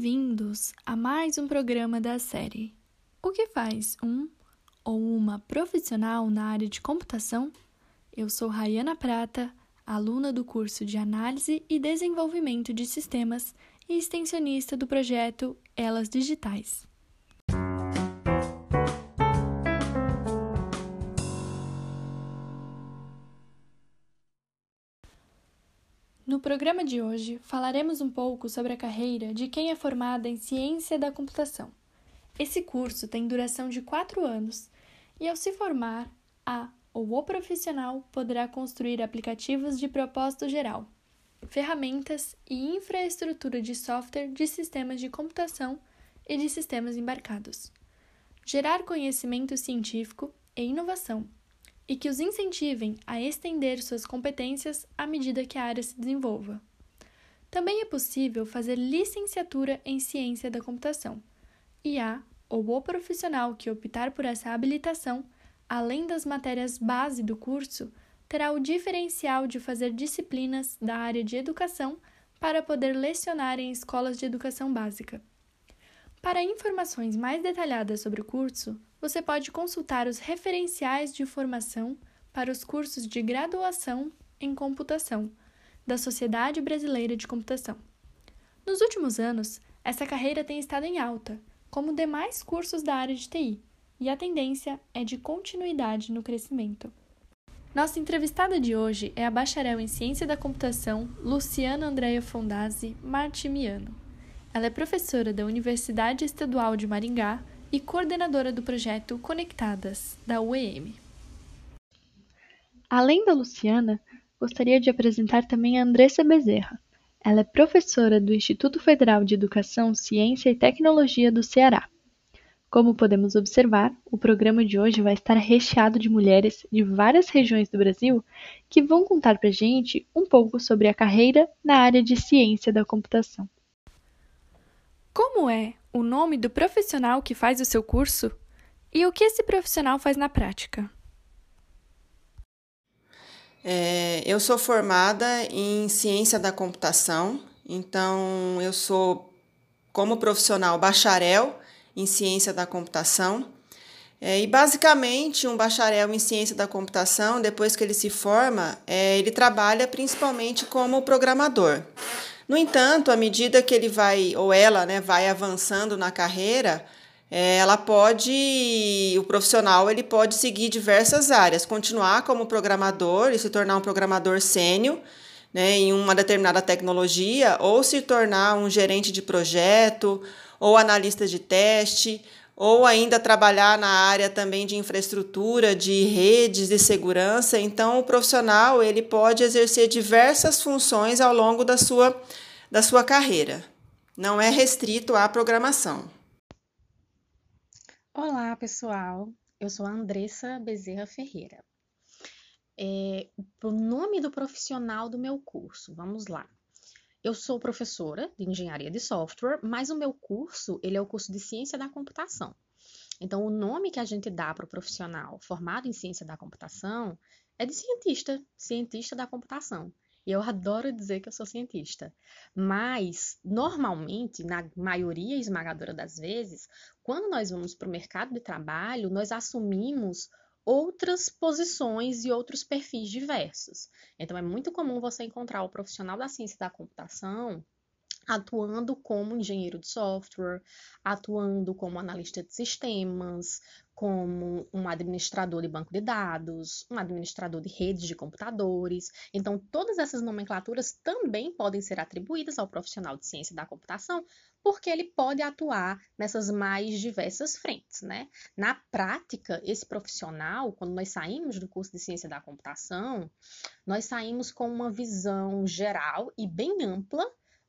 Bem-vindos a mais um programa da série O que faz um ou uma profissional na área de computação? Eu sou Rayana Prata, aluna do curso de Análise e Desenvolvimento de Sistemas e extensionista do projeto Elas Digitais. No programa de hoje, falaremos um pouco sobre a carreira de quem é formada em Ciência da Computação. Esse curso tem duração de quatro anos e, ao se formar, a ou o profissional poderá construir aplicativos de propósito geral, ferramentas e infraestrutura de software de sistemas de computação e de sistemas embarcados, gerar conhecimento científico e inovação e que os incentivem a estender suas competências à medida que a área se desenvolva. Também é possível fazer licenciatura em ciência da computação, e a ou o profissional que optar por essa habilitação, além das matérias base do curso, terá o diferencial de fazer disciplinas da área de educação para poder lecionar em escolas de educação básica. Para informações mais detalhadas sobre o curso, você pode consultar os referenciais de formação para os cursos de graduação em computação da Sociedade Brasileira de Computação. Nos últimos anos, essa carreira tem estado em alta, como demais cursos da área de TI, e a tendência é de continuidade no crescimento. Nossa entrevistada de hoje é a bacharel em Ciência da Computação Luciana Andréia Fondazzi Martimiano. Ela é professora da Universidade Estadual de Maringá e coordenadora do projeto Conectadas, da UEM. Além da Luciana, gostaria de apresentar também a Andressa Bezerra. Ela é professora do Instituto Federal de Educação, Ciência e Tecnologia do Ceará. Como podemos observar, o programa de hoje vai estar recheado de mulheres de várias regiões do Brasil que vão contar para gente um pouco sobre a carreira na área de ciência da computação. Como é o nome do profissional que faz o seu curso e o que esse profissional faz na prática? É, eu sou formada em ciência da computação, então eu sou, como profissional, bacharel em ciência da computação. É, e basicamente, um bacharel em ciência da computação, depois que ele se forma, é, ele trabalha principalmente como programador. No entanto, à medida que ele vai, ou ela, né, vai avançando na carreira, é, ela pode, o profissional ele pode seguir diversas áreas, continuar como programador e se tornar um programador sênior, né, em uma determinada tecnologia, ou se tornar um gerente de projeto, ou analista de teste, ou ainda trabalhar na área também de infraestrutura, de redes de segurança. Então, o profissional ele pode exercer diversas funções ao longo da sua, da sua carreira. Não é restrito à programação. Olá, pessoal. Eu sou a Andressa Bezerra Ferreira. É, o nome do profissional do meu curso, vamos lá. Eu sou professora de engenharia de software, mas o meu curso, ele é o curso de ciência da computação. Então, o nome que a gente dá para o profissional formado em ciência da computação é de cientista, cientista da computação. E eu adoro dizer que eu sou cientista. Mas, normalmente, na maioria esmagadora das vezes, quando nós vamos para o mercado de trabalho, nós assumimos outras posições e outros perfis diversos. Então, é muito comum você encontrar o profissional da ciência da computação atuando como engenheiro de software, atuando como analista de sistemas, como um administrador de banco de dados, um administrador de redes de computadores. Então, todas essas nomenclaturas também podem ser atribuídas ao profissional de ciência da computação, porque ele pode atuar nessas mais diversas frentes, né? Na prática, esse profissional, quando nós saímos do curso de ciência da computação, nós saímos com uma visão geral e bem ampla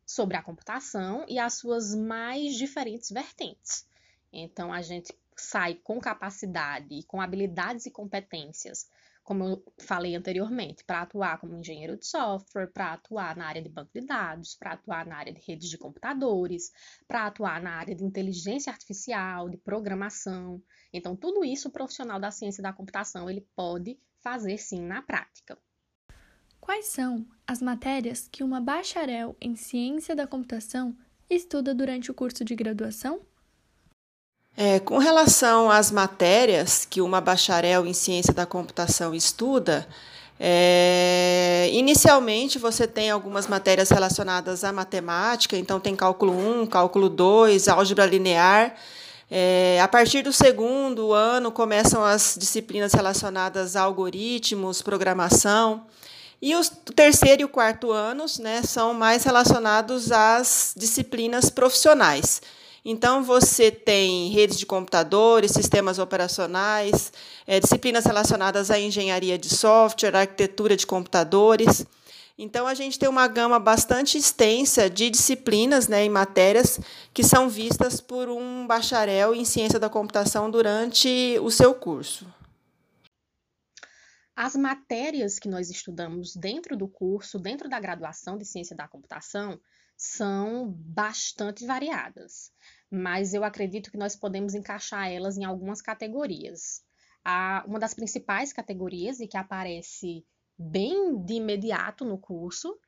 sobre a computação e as suas mais diferentes vertentes. Então, a gente sai com capacidade, com habilidades e competências, como eu falei anteriormente, para atuar como engenheiro de software, para atuar na área de banco de dados, para atuar na área de redes de computadores, para atuar na área de inteligência artificial, de programação. Então, tudo isso o profissional da ciência da computação ele pode fazer sim na prática. Quais são as matérias que uma bacharel em ciência da computação estuda durante o curso de graduação? É, com relação às matérias que uma bacharel em ciência da computação estuda, é, inicialmente você tem algumas matérias relacionadas à matemática, então tem cálculo 1, cálculo 2, álgebra linear. É, a partir do segundo ano começam as disciplinas relacionadas a algoritmos, programação. E o terceiro e o quarto anos né, são mais relacionados às disciplinas profissionais. Então, você tem redes de computadores, sistemas operacionais, é, disciplinas relacionadas à engenharia de software, arquitetura de computadores. Então, a gente tem uma gama bastante extensa de disciplinas né, e matérias que são vistas por um bacharel em ciência da computação durante o seu curso. As matérias que nós estudamos dentro do curso, dentro da graduação de ciência da computação, são bastante variadas, mas eu acredito que nós podemos encaixar elas em algumas categorias. Uma das principais categorias e que aparece bem de imediato no curso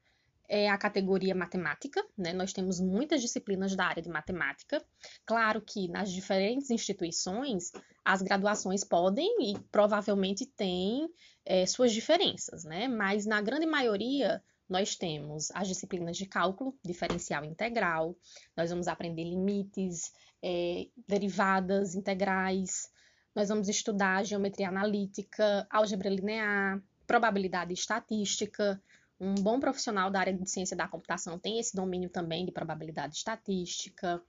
é a categoria matemática, né? Nós temos muitas disciplinas da área de matemática. Claro que nas diferentes instituições as graduações podem e provavelmente têm é, suas diferenças, né? Mas na grande maioria nós temos as disciplinas de cálculo diferencial integral, nós vamos aprender limites, é, derivadas integrais, nós vamos estudar geometria analítica, álgebra linear, probabilidade estatística. Um bom profissional da área de ciência da computação tem esse domínio também de probabilidade estatística.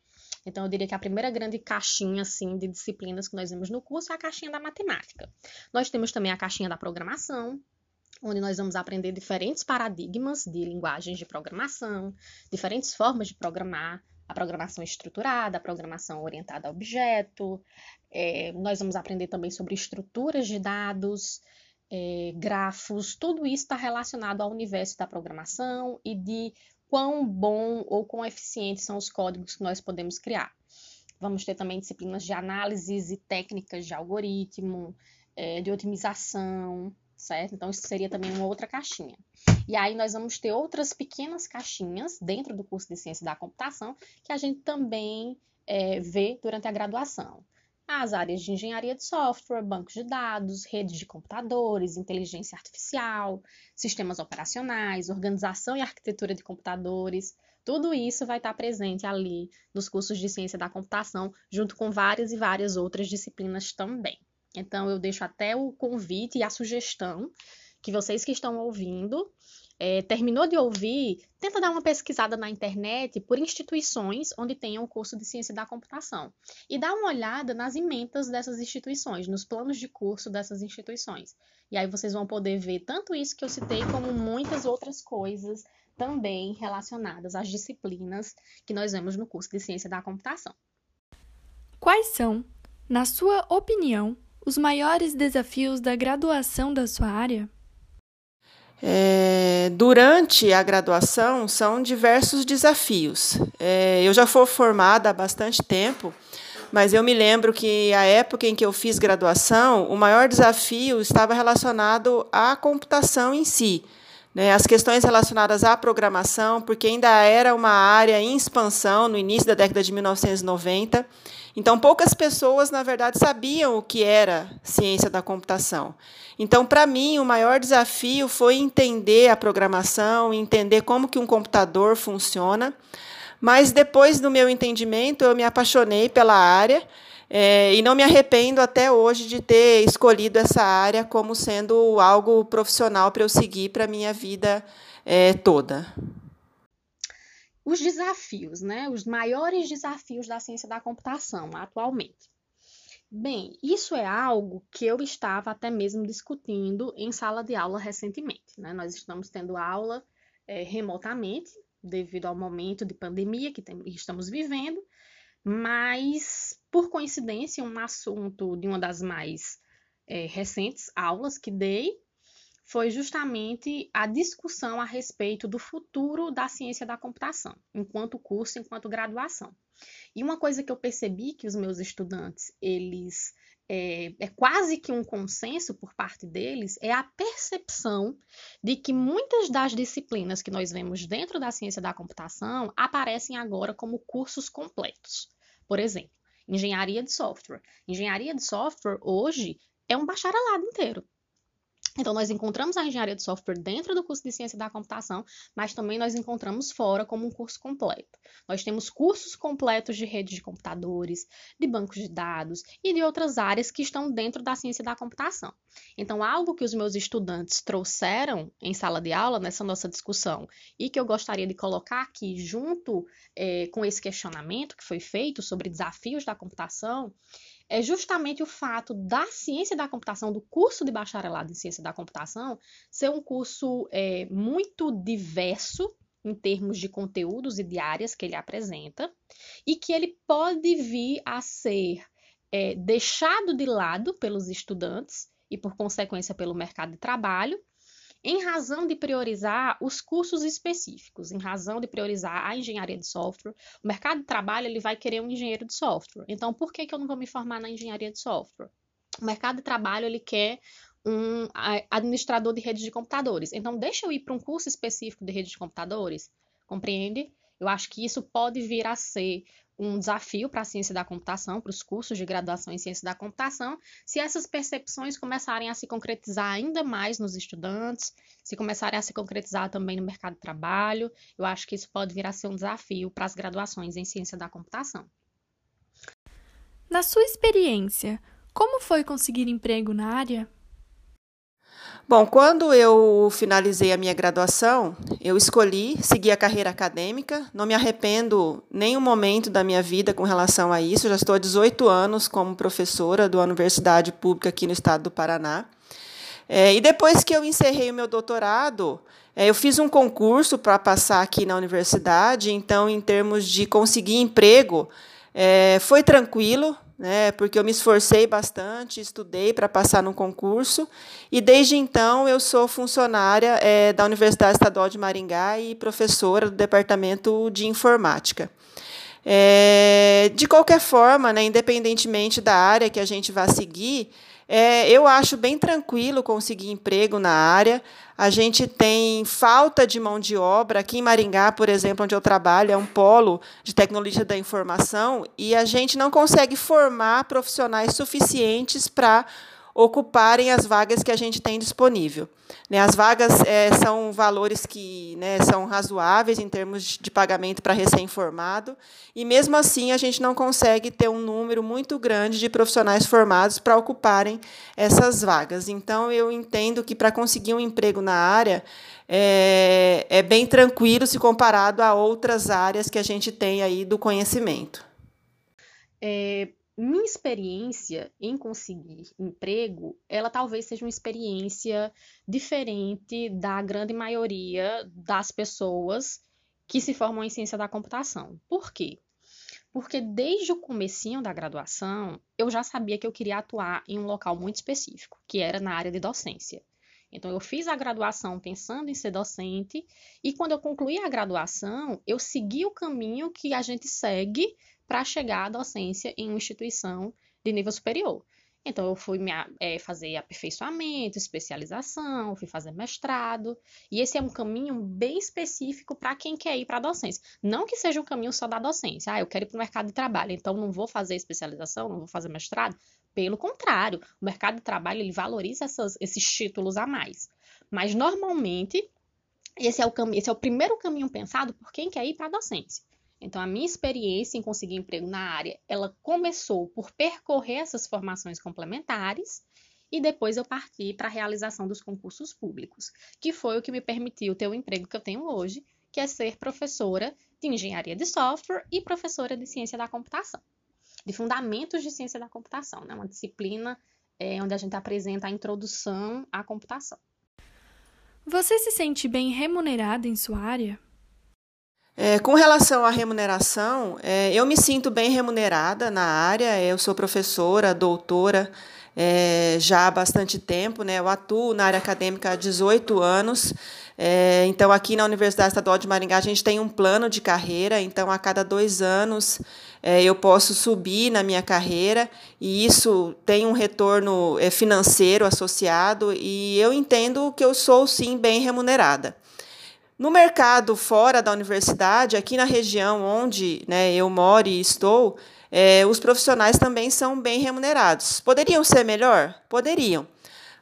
Então, eu diria que a primeira grande caixinha assim, de disciplinas que nós vemos no curso é a caixinha da matemática. Nós temos também a caixinha da programação, onde nós vamos aprender diferentes paradigmas de linguagens de programação, diferentes formas de programar, a programação estruturada, a programação orientada a objeto. É, nós vamos aprender também sobre estruturas de dados, é, grafos, tudo isso está relacionado ao universo da programação e de quão bom ou quão eficientes são os códigos que nós podemos criar. Vamos ter também disciplinas de análises e técnicas de algoritmo, é, de otimização, certo? Então, isso seria também uma outra caixinha. E aí, nós vamos ter outras pequenas caixinhas dentro do curso de Ciência da Computação que a gente também é, vê durante a graduação as áreas de engenharia de software, bancos de dados, redes de computadores, inteligência artificial, sistemas operacionais, organização e arquitetura de computadores. Tudo isso vai estar presente ali nos cursos de ciência da computação, junto com várias e várias outras disciplinas também. Então, eu deixo até o convite e a sugestão que vocês que estão ouvindo é, terminou de ouvir, tenta dar uma pesquisada na internet por instituições onde tenham o curso de ciência da computação. E dá uma olhada nas ementas dessas instituições, nos planos de curso dessas instituições. E aí vocês vão poder ver tanto isso que eu citei, como muitas outras coisas também relacionadas às disciplinas que nós vemos no curso de ciência da computação. Quais são, na sua opinião, os maiores desafios da graduação da sua área? É, durante a graduação, são diversos desafios. É, eu já fui formada há bastante tempo, mas eu me lembro que a época em que eu fiz graduação, o maior desafio estava relacionado à computação em si. Né, as questões relacionadas à programação, porque ainda era uma área em expansão no início da década de 1990. Então, poucas pessoas, na verdade, sabiam o que era ciência da computação. Então, para mim, o maior desafio foi entender a programação, entender como que um computador funciona. Mas depois do meu entendimento, eu me apaixonei pela área é, e não me arrependo até hoje de ter escolhido essa área como sendo algo profissional para eu seguir para a minha vida é, toda os desafios, né? Os maiores desafios da ciência da computação atualmente. Bem, isso é algo que eu estava até mesmo discutindo em sala de aula recentemente. Né? Nós estamos tendo aula é, remotamente, devido ao momento de pandemia que tem, estamos vivendo, mas, por coincidência, um assunto de uma das mais é, recentes aulas que dei foi justamente a discussão a respeito do futuro da ciência da computação, enquanto curso, enquanto graduação. E uma coisa que eu percebi que os meus estudantes, eles é, é, quase que um consenso por parte deles, é a percepção de que muitas das disciplinas que nós vemos dentro da ciência da computação aparecem agora como cursos completos. Por exemplo, engenharia de software. Engenharia de software hoje é um bacharelado inteiro. Então, nós encontramos a engenharia de software dentro do curso de ciência da computação, mas também nós encontramos fora como um curso completo. Nós temos cursos completos de redes de computadores, de bancos de dados e de outras áreas que estão dentro da ciência da computação. Então, algo que os meus estudantes trouxeram em sala de aula nessa nossa discussão e que eu gostaria de colocar aqui junto é, com esse questionamento que foi feito sobre desafios da computação é justamente o fato da ciência da computação, do curso de bacharelado em ciência da computação, ser um curso é, muito diverso em termos de conteúdos e de áreas que ele apresenta, e que ele pode vir a ser é, deixado de lado pelos estudantes e, por consequência, pelo mercado de trabalho, em razão de priorizar os cursos específicos, em razão de priorizar a engenharia de software. O mercado de trabalho ele vai querer um engenheiro de software. Então, por que, que eu não vou me formar na engenharia de software? O mercado de trabalho ele quer um administrador de redes de computadores. Então, deixa eu ir para um curso específico de redes de computadores, compreende? Eu acho que isso pode vir a ser um desafio para a ciência da computação, para os cursos de graduação em ciência da computação, se essas percepções começarem a se concretizar ainda mais nos estudantes, se começarem a se concretizar também no mercado de trabalho, eu acho que isso pode vir a ser um desafio para as graduações em ciência da computação. Na sua experiência, como foi conseguir emprego na área? Bom, quando eu finalizei a minha graduação, eu escolhi seguir a carreira acadêmica. Não me arrependo nem um momento da minha vida com relação a isso. Eu já estou há 18 anos como professora da Universidade Pública aqui no estado do Paraná. É, e depois que eu encerrei o meu doutorado, é, eu fiz um concurso para passar aqui na universidade. Então, em termos de conseguir emprego, é, foi tranquilo né, porque eu me esforcei bastante, estudei para passar no concurso, e desde então eu sou funcionária é, da Universidade Estadual de Maringá e professora do Departamento de Informática. É, de qualquer forma, né, independentemente da área que a gente vá seguir, é, eu acho bem tranquilo conseguir emprego na área. A gente tem falta de mão de obra. Aqui em Maringá, por exemplo, onde eu trabalho, é um polo de tecnologia da informação, e a gente não consegue formar profissionais suficientes para ocuparem as vagas que a gente tem disponível. Né, as vagas é, são valores que né, são razoáveis em termos de pagamento para recém-formado, e mesmo assim a gente não consegue ter um número muito grande de profissionais formados para ocuparem essas vagas. Então, eu entendo que para conseguir um emprego na área é, é bem tranquilo se comparado a outras áreas que a gente tem aí do conhecimento. É, minha experiência em conseguir emprego, ela talvez seja uma experiência diferente da grande maioria das pessoas que se formam em ciência da computação. Por quê? Porque desde o comecinho da graduação, eu já sabia que eu queria atuar em um local muito específico, que era na área de docência. Então, eu fiz a graduação pensando em ser docente, e quando eu concluí a graduação, eu segui o caminho que a gente segue para chegar à docência em uma instituição de nível superior. Então, eu fui me, é, fazer aperfeiçoamento, especialização, fui fazer mestrado, e esse é um caminho bem específico para quem quer ir para a docência. Não que seja um caminho só da docência, ah, eu quero ir para o mercado de trabalho, então não vou fazer especialização, não vou fazer mestrado. Pelo contrário, o mercado de trabalho ele valoriza essas, esses títulos a mais. Mas, normalmente, esse é, o esse é o primeiro caminho pensado por quem quer ir para a docência. Então, a minha experiência em conseguir emprego na área, ela começou por percorrer essas formações complementares e depois eu parti para a realização dos concursos públicos, que foi o que me permitiu ter o emprego que eu tenho hoje, que é ser professora de engenharia de software e professora de ciência da computação, de fundamentos de ciência da computação, né? uma disciplina é, onde a gente apresenta a introdução à computação. Você se sente bem remunerada em sua área? É, com relação à remuneração, é, eu me sinto bem remunerada na área, eu sou professora, doutora é, já há bastante tempo. Né? Eu atuo na área acadêmica há 18 anos. É, então, aqui na Universidade Estadual de Maringá, a gente tem um plano de carreira. Então, a cada dois anos, é, eu posso subir na minha carreira e isso tem um retorno é, financeiro associado. E eu entendo que eu sou, sim, bem remunerada. No mercado fora da universidade, aqui na região onde né, eu moro e estou, é, os profissionais também são bem remunerados. Poderiam ser melhor? Poderiam.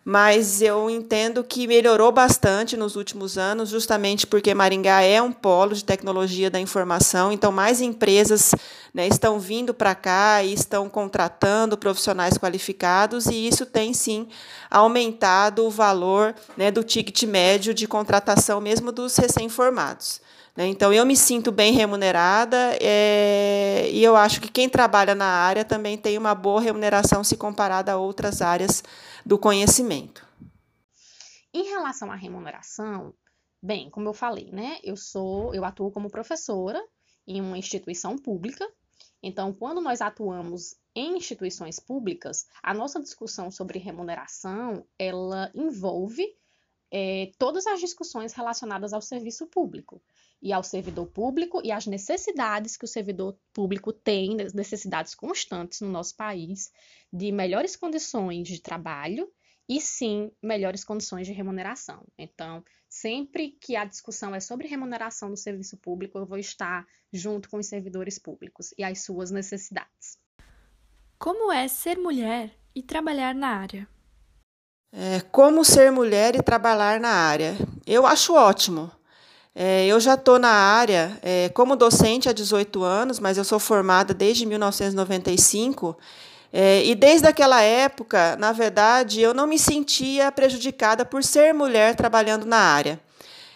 Mas eu entendo que melhorou bastante nos últimos anos, justamente porque Maringá é um polo de tecnologia da informação, então mais empresas né, estão vindo para cá e estão contratando profissionais qualificados, e isso tem sim aumentado o valor né, do ticket médio de contratação, mesmo dos recém-formados. Né? Então, eu me sinto bem remunerada é, e eu acho que quem trabalha na área também tem uma boa remuneração se comparada a outras áreas do conhecimento. Em relação à remuneração, bem, como eu falei, né, eu sou, eu atuo como professora em uma instituição pública. Então, quando nós atuamos em instituições públicas, a nossa discussão sobre remuneração, ela envolve é, todas as discussões relacionadas ao serviço público e ao servidor público e às necessidades que o servidor público tem, necessidades constantes no nosso país, de melhores condições de trabalho e sim melhores condições de remuneração. Então, sempre que a discussão é sobre remuneração no serviço público, eu vou estar junto com os servidores públicos e as suas necessidades. Como é ser mulher e trabalhar na área? É, como ser mulher e trabalhar na área? Eu acho ótimo. É, eu já estou na área é, como docente há 18 anos, mas eu sou formada desde 1995. É, e desde aquela época, na verdade, eu não me sentia prejudicada por ser mulher trabalhando na área.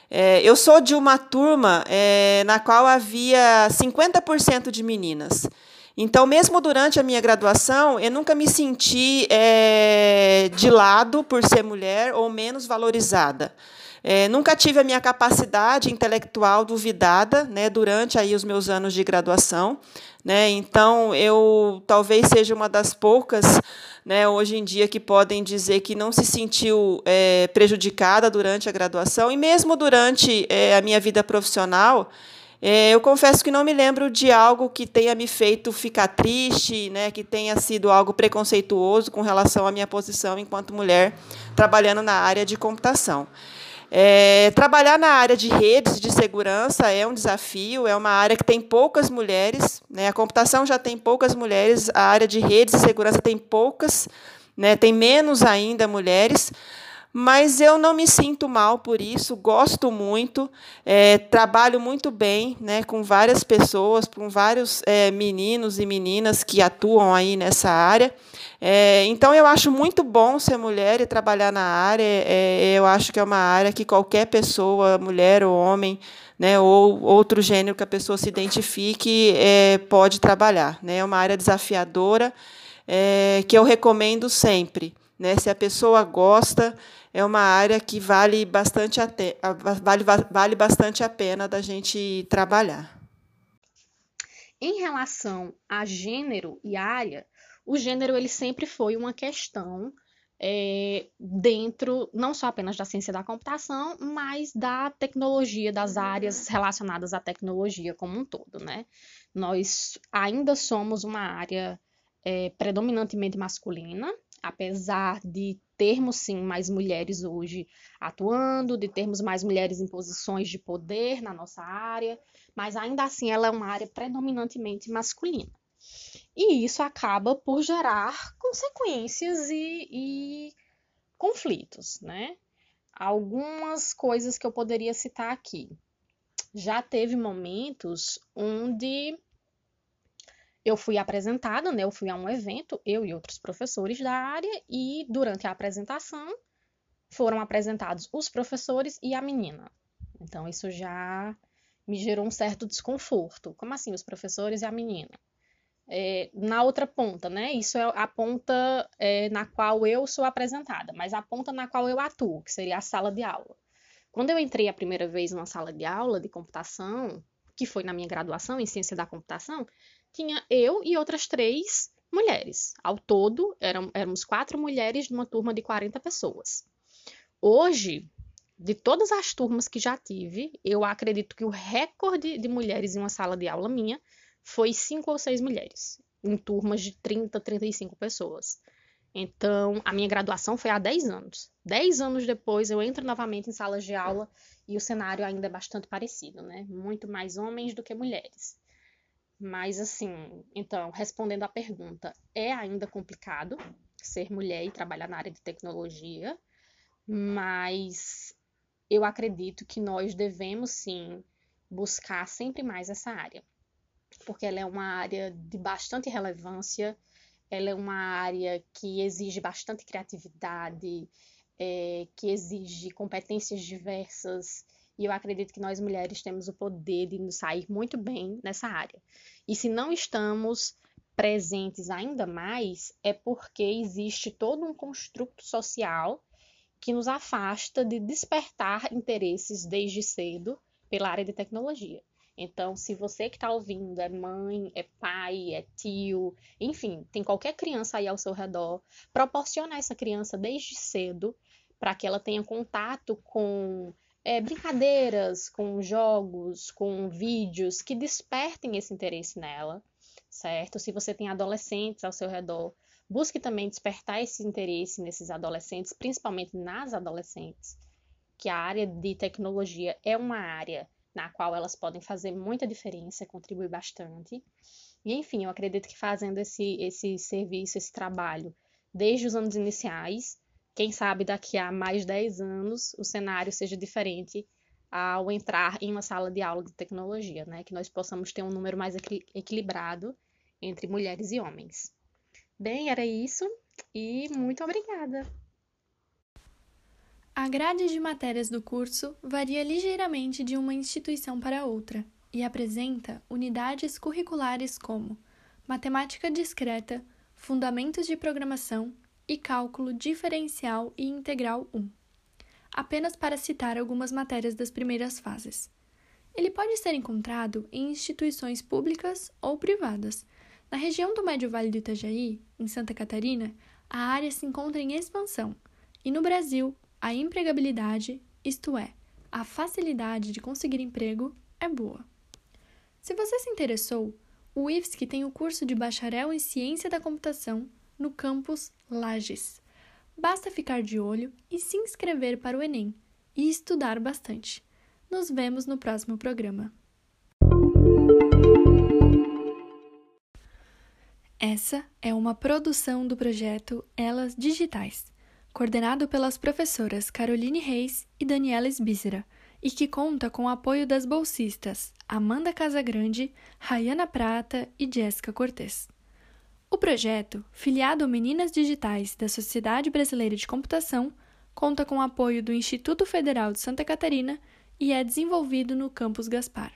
É, eu sou de uma turma é, na qual havia 50% de meninas. Então, mesmo durante a minha graduação, eu nunca me senti é, de lado por ser mulher ou menos valorizada. É, nunca tive a minha capacidade intelectual duvidada né, durante aí os meus anos de graduação. Né, então, eu talvez seja uma das poucas né, hoje em dia que podem dizer que não se sentiu é, prejudicada durante a graduação e mesmo durante é, a minha vida profissional. É, eu confesso que não me lembro de algo que tenha me feito ficar triste, né, que tenha sido algo preconceituoso com relação à minha posição enquanto mulher trabalhando na área de computação. É, trabalhar na área de redes de segurança é um desafio, é uma área que tem poucas mulheres, né? a computação já tem poucas mulheres, a área de redes de segurança tem poucas, né? tem menos ainda mulheres, mas eu não me sinto mal por isso, gosto muito, é, trabalho muito bem né, com várias pessoas, com vários é, meninos e meninas que atuam aí nessa área. É, então, eu acho muito bom ser mulher e trabalhar na área. É, eu acho que é uma área que qualquer pessoa, mulher ou homem, né, ou outro gênero que a pessoa se identifique, é, pode trabalhar. Né? É uma área desafiadora é, que eu recomendo sempre. Né? Se a pessoa gosta, é uma área que vale bastante, a te, vale, vale bastante a pena da gente trabalhar. Em relação a gênero e área, o gênero ele sempre foi uma questão é, dentro não só apenas da ciência da computação, mas da tecnologia, das áreas relacionadas à tecnologia como um todo, né? Nós ainda somos uma área é, predominantemente masculina, apesar de termos sim mais mulheres hoje atuando, de termos mais mulheres em posições de poder na nossa área, mas ainda assim ela é uma área predominantemente masculina. E isso acaba por gerar consequências e, e conflitos, né? Algumas coisas que eu poderia citar aqui. Já teve momentos onde eu fui apresentada, né? Eu fui a um evento, eu e outros professores da área, e durante a apresentação foram apresentados os professores e a menina. Então, isso já me gerou um certo desconforto. Como assim, os professores e a menina? é, na outra ponta, né? Isso é a ponta é, na qual eu sou apresentada, mas a ponta na qual eu atuo, que seria a sala de aula. Quando eu entrei a primeira vez numa sala de aula de computação, que foi na minha graduação em ciência da computação, tinha eu e outras três mulheres. Ao todo, eram, éramos quatro mulheres numa turma de 40 pessoas. Hoje, de todas as turmas que já tive, eu acredito que o recorde de mulheres em uma sala de aula minha foi cinco ou seis mulheres, em turmas de 30, 35 pessoas. Então, a minha graduação foi há 10 anos. 10 anos depois, eu entro novamente em salas de aula e o cenário ainda é bastante parecido, né? Muito mais homens do que mulheres. Mas, assim, então, respondendo à pergunta, é ainda complicado ser mulher e trabalhar na área de tecnologia, mas eu acredito que nós devemos, sim, buscar sempre mais essa área, porque ela é uma área de bastante relevância ela é uma área que exige bastante criatividade, é, que exige competências diversas, e eu acredito que nós mulheres temos o poder de nos sair muito bem nessa área. E se não estamos presentes ainda mais, é porque existe todo um construto social que nos afasta de despertar interesses desde cedo pela área de tecnologia. Então, se você que está ouvindo é mãe, é pai, é tio, enfim, tem qualquer criança aí ao seu redor, proporciona essa criança desde cedo para que ela tenha contato com é, brincadeiras, com jogos, com vídeos que despertem esse interesse nela, certo? Se você tem adolescentes ao seu redor, busque também despertar esse interesse nesses adolescentes, principalmente nas adolescentes, que a área de tecnologia é uma área na qual elas podem fazer muita diferença, contribuir bastante. E enfim, eu acredito que fazendo esse, esse serviço, esse trabalho, desde os anos iniciais, quem sabe daqui a mais 10 anos o cenário seja diferente ao entrar em uma sala de aula de tecnologia, né? Que nós possamos ter um número mais equilibrado entre mulheres e homens. Bem, era isso e muito obrigada! A grade de matérias do curso varia ligeiramente de uma instituição para outra e apresenta unidades curriculares como matemática discreta, fundamentos de programação e cálculo diferencial e integral 1. Apenas para citar algumas matérias das primeiras fases. Ele pode ser encontrado em instituições públicas ou privadas. Na região do Médio Vale do Itajaí, em Santa Catarina, a área se encontra em expansão, e no Brasil, a empregabilidade, isto é, a facilidade de conseguir emprego, é boa. Se você se interessou, o IFSC tem o curso de bacharel em Ciência da Computação no campus Lages. Basta ficar de olho e se inscrever para o Enem e estudar bastante. Nos vemos no próximo programa. Essa é uma produção do projeto Elas Digitais coordenado pelas professoras Caroline Reis e Daniela Sbícera, e que conta com o apoio das bolsistas Amanda Casagrande, Rayana Prata e Jéssica Cortes. O projeto, filiado ao Meninas Digitais da Sociedade Brasileira de Computação, conta com o apoio do Instituto Federal de Santa Catarina e é desenvolvido no Campus Gaspar.